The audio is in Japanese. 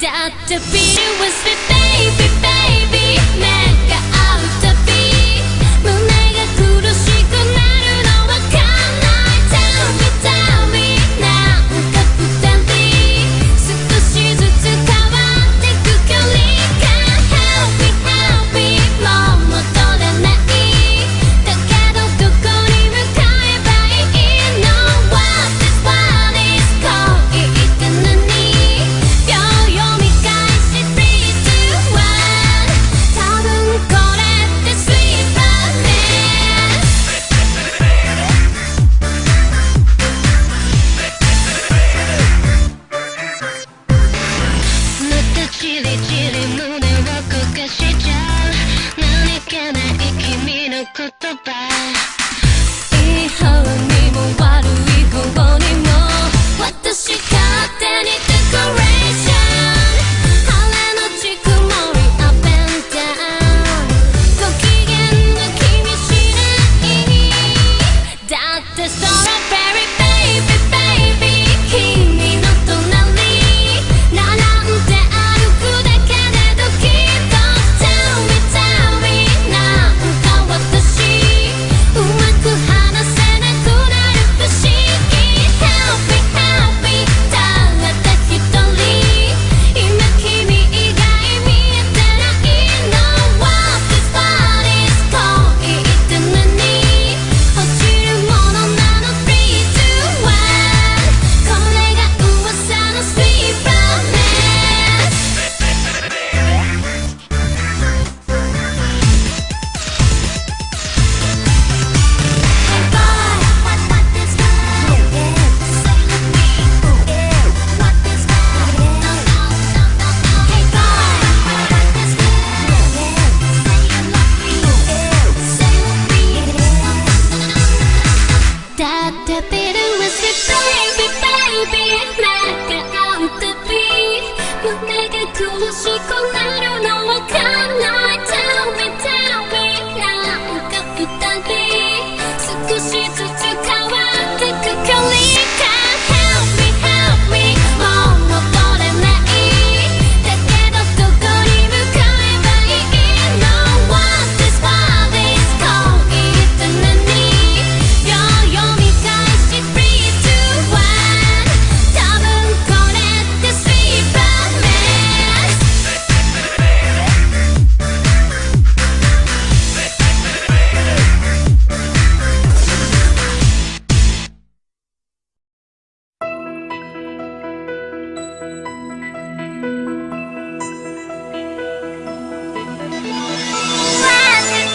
Dr. Peter was my favorite. 胸が苦しくなるのわかんな。い